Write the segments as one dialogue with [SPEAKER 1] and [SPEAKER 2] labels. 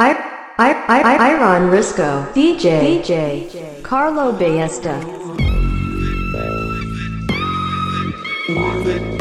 [SPEAKER 1] I, I, I, I, Iron Risco, DJ, DJ, Carlo Ballesta.
[SPEAKER 2] Move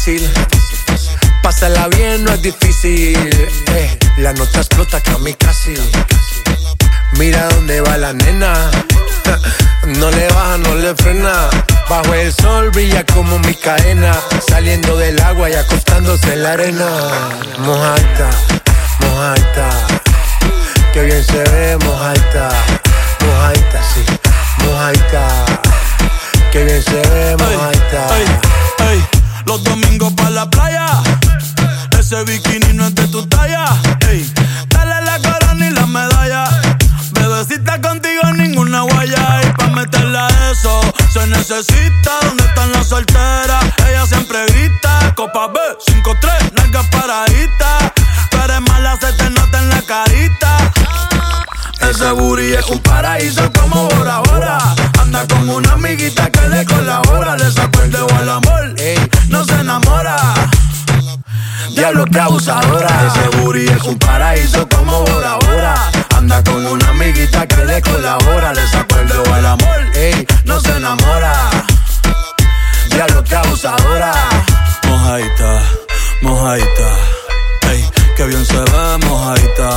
[SPEAKER 3] fácil. Pásala bien, no es
[SPEAKER 2] difícil.
[SPEAKER 4] Eh, la nota explota casi Mira dónde va la nena. No le baja, no le frena. Bajo el sol brilla como mi
[SPEAKER 3] cadena. Saliendo del agua y acostándose en la arena. Mojata, mojata. Que bien se ve, mojata. Mojata, sí, mojata. Que bien se ve, mojata. Los domingos para la playa. Ese bikini no es de tu
[SPEAKER 5] talla. Ey, dale la corona y la medalla. me Bebecita contigo ninguna guaya. Y pa' meterla a eso se
[SPEAKER 4] necesita. ¿Dónde están las solteras? Ella siempre grita. Copa B, abusadora. Ese booty es un paraíso como Bora Bora. Anda con una amiguita que le colabora. Le sacó el dedo al amor, ey, no se enamora. Ya lo que abusadora. Mojaita, mojaita. Ey, que bien se ve, mojaita,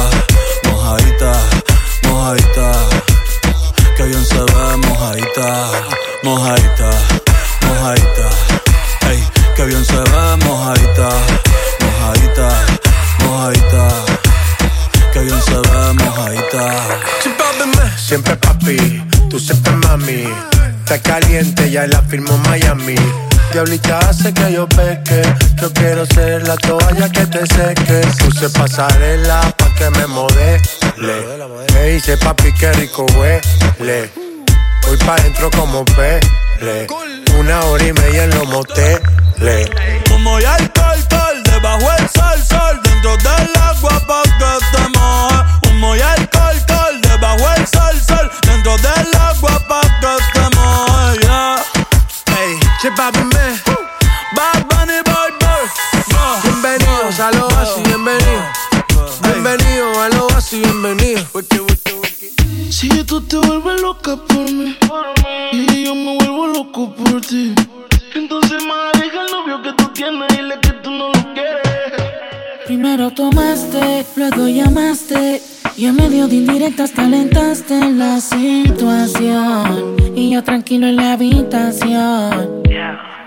[SPEAKER 4] mojaita, mojaita. Que bien se ve, mojaita, mojaita, mojaita. Ey, que bien se ve, mojaita. Siempre papi, tú siempre mami. Está caliente, ya la firmó Miami. Diablita hace
[SPEAKER 3] que yo peque. Yo quiero ser la toalla que te
[SPEAKER 4] seque. Puse pasarela pa' que
[SPEAKER 3] me modele. Me hice papi, qué rico huele. Voy pa' dentro como pele. Una hora y media en los moteles. Como ya el tal, tal, debajo el sol, sol. Dentro del agua pa' que te moje. Humo y sol, sol dentro del agua pa' que se moje, yeah. Hey, me, Bad Bunny Boy Boy. Bienvenidos a lo así, bienvenido. Bienvenido a lo así, bienvenido. Si tú te
[SPEAKER 4] vuelves
[SPEAKER 6] loca por mí, y yo me vuelvo loco por ti, entonces más deja el novio que tú
[SPEAKER 4] tienes y le que tú no lo quieres. Primero tomaste, luego llamaste. Y en medio de indirectas calentaste la situación. Y yo tranquilo en la habitación.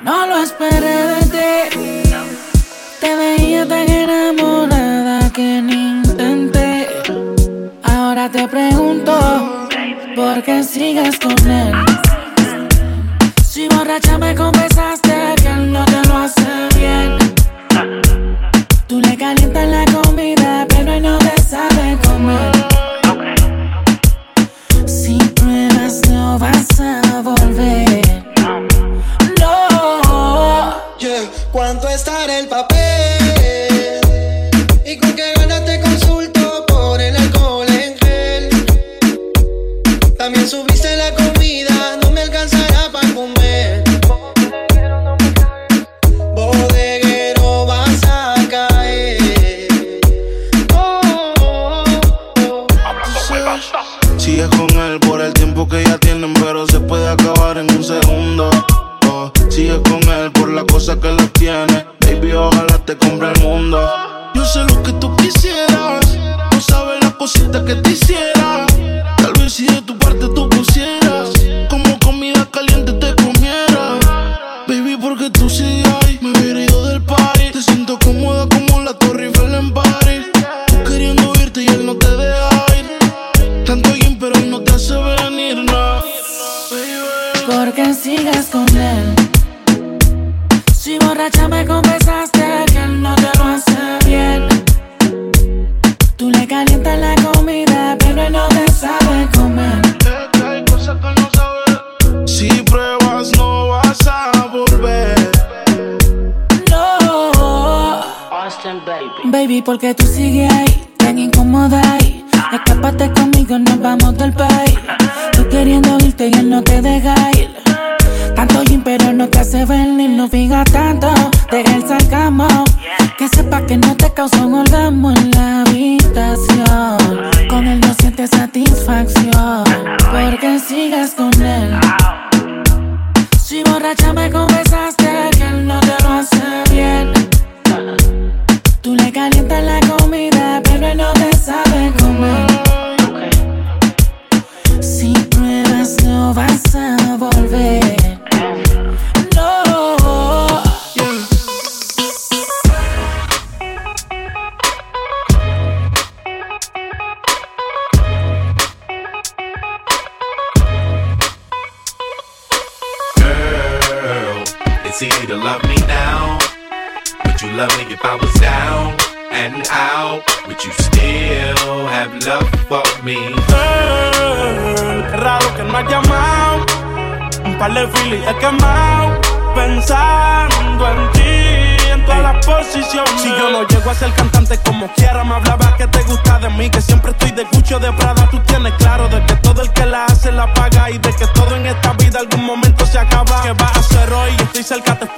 [SPEAKER 4] No lo esperé de ti. Te veía tan enamorada que ni intenté. Ahora te pregunto, ¿por qué sigues con él? Si borracha me confesaste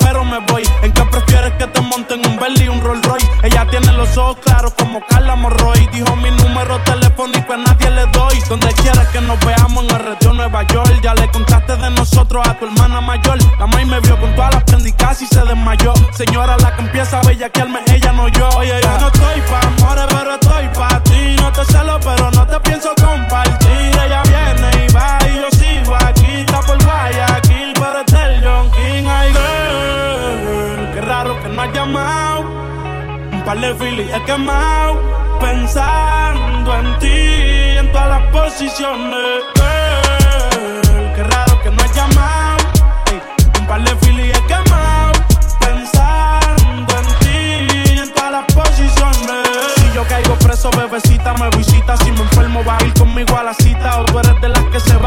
[SPEAKER 4] espero, me voy. ¿En qué prefieres que te monten un Bentley y un Rolls Royce? Ella tiene los ojos claros como Carla Morroy. Dijo mi número telefónico a nadie le doy. Donde quieras que nos veamos en el retiro Nueva York. Ya le contaste de nosotros a tu hermana mayor. La maíz me vio con todas las prendicas y se desmayó. Señora, la que empieza a bellaquearme, ella no yo. Oye, yo no estoy pa' amores, pero estoy pa' ti. No te celo, pero no te pienso compartir. De filis he quemado. Pensando en ti, en todas las posiciones. Qué raro que no has llamado. Un par de filis he quemado. Pensando en ti, en todas las posiciones. Si yo caigo preso, bebecita, me visita. Si me enfermo, va a ir conmigo a la cita. O tú eres de las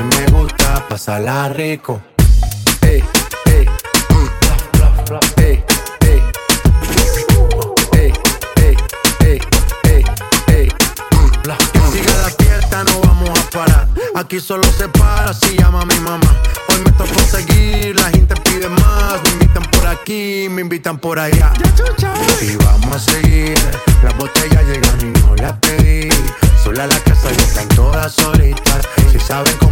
[SPEAKER 2] a mí me gusta pasarla rico. Ey, ey, mm, ey. Aquí solo se para si llama mi mamá. Hoy me toca seguir, la gente pide más. Me invitan por aquí, me invitan por allá. Y vamos a seguir. Las botellas llegan y no las pedí. Sola la casa y están todas solitas. Si saben cómo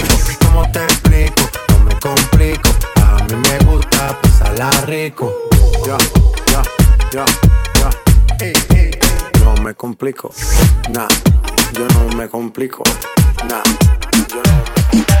[SPEAKER 2] Rico. Ya, ya, ya, ya. No me complico. Nah, yo no me complico. Nah, yo no me complico.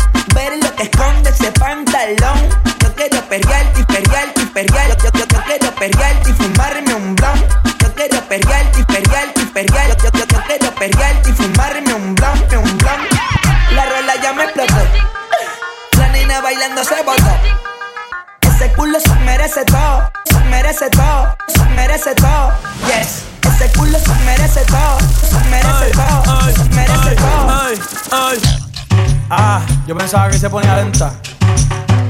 [SPEAKER 7] Perrearte. Yo, yo, yo, quiero perrearte y fumarme un blon. Yo quiero perrearte y perrearte y perrearte. Yo, yo, yo, quiero perrearte y fumarme un blon, un blon. La rola ya me explotó. La nena bailando se botó. Ese culo se merece todo, se merece todo, se merece todo. Yes. Ese culo se merece todo, se merece todo, se merece todo. Ay, ay.
[SPEAKER 3] Ah, yo pensaba que se ponía lenta.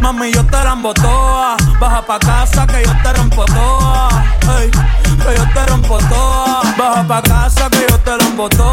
[SPEAKER 3] Mami, yo te la toa. Baja pa' casa que yo te rompo toa. Que yo te rompo toa. Baja pa' casa que yo te la toa.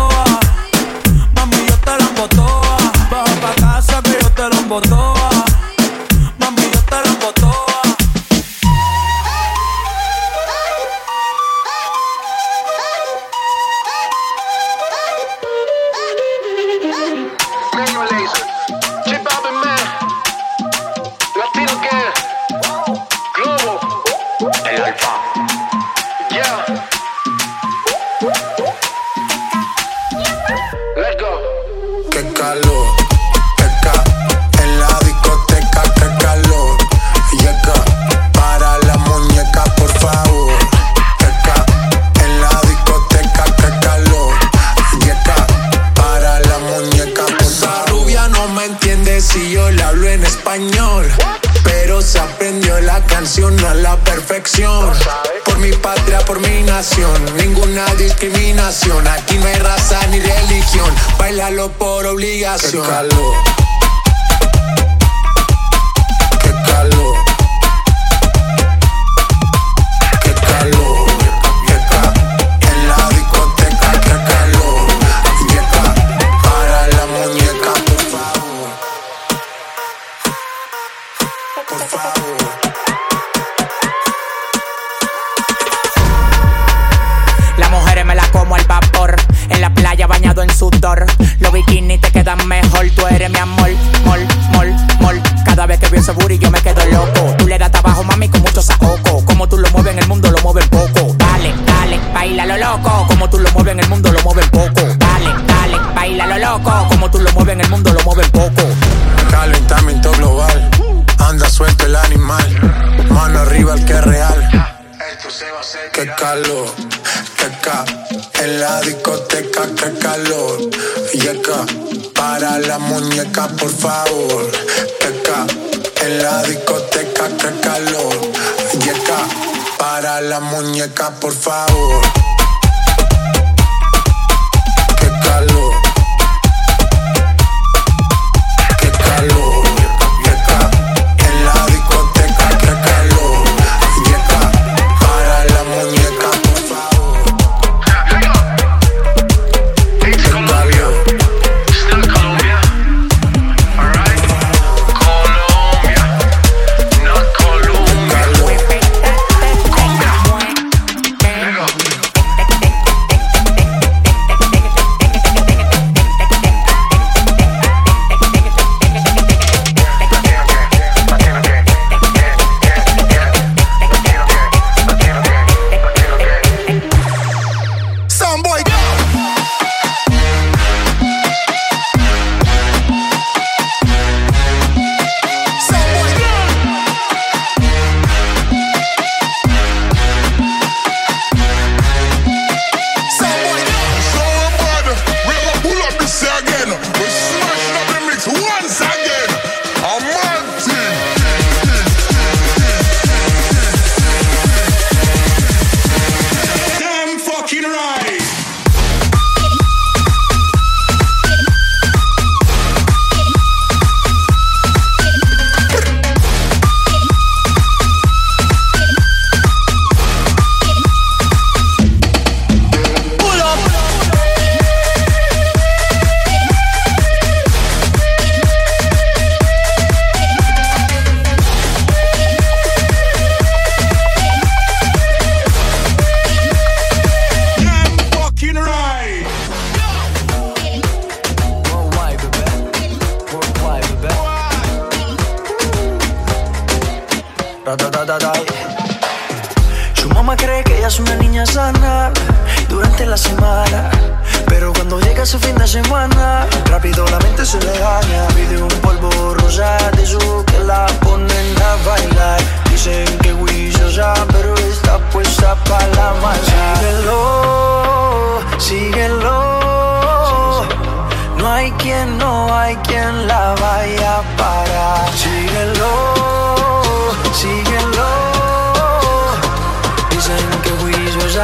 [SPEAKER 8] Obligación. Qué calor.
[SPEAKER 9] Mi amor, mol, mol, mol. Cada vez que veo ese booty yo me quedo loco. Tú le das trabajo, mami, con mucho saoco. Como tú lo mueves en el mundo, lo mueves poco. Dale, dale, baila lo loco. Como tú lo mueves en el mundo, lo mueves poco. Dale, dale, baila lo loco. Como tú lo mueves en el mundo,
[SPEAKER 8] por favor. Qué ca, en la discoteca, qué calor. Yeca, para la muñeca, por favor.
[SPEAKER 10] Que ella es una niña sana durante la semana. Pero cuando llega su fin de semana, rápido la mente se le daña. Pide un polvo rosa de su que la ponen a bailar. Dicen que ya, pero está puesta para la maldad. Síguelo, síguelo. No hay quien, no hay quien la vaya a parar. Síguelo, síguelo.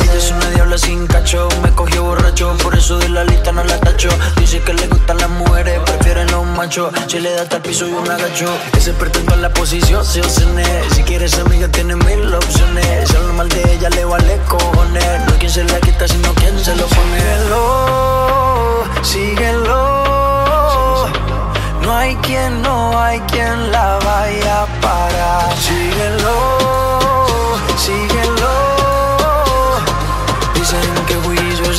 [SPEAKER 10] Yo soy una diabla sin cacho, me cogió borracho, por eso de la lista no la tacho. Dice que le gustan las mujeres, prefieren los machos. Si le da hasta el piso y un agacho, ese perturba la posición, se obsene. Si quieres amiga, tiene mil opciones. Si hablo mal de ella, le vale cojones. No hay quien se la quita, sino quien se lo pone. Síguelo, síguelo no hay quien, no hay quien la vaya a parar. Síguelo, síguelo.